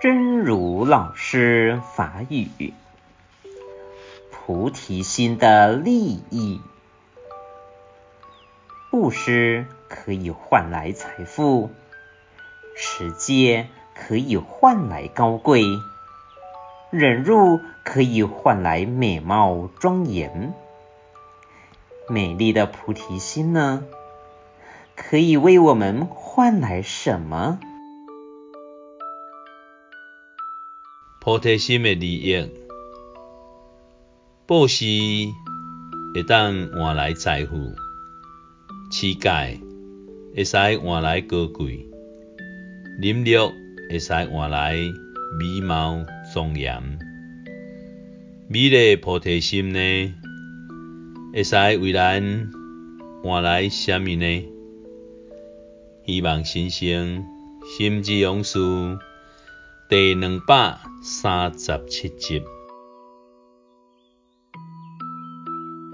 真如老师法语：菩提心的利益。布施可以换来财富，持戒可以换来高贵，忍辱可以换来美貌庄严。美丽的菩提心呢？可以为我们换来什么？菩提心的利益，布施会当换来财富，持戒会使换来高贵，忍辱会使换来美貌庄严。美丽菩提心呢，会使为咱换来什么呢？希望先生心之勇士第两百三十七集。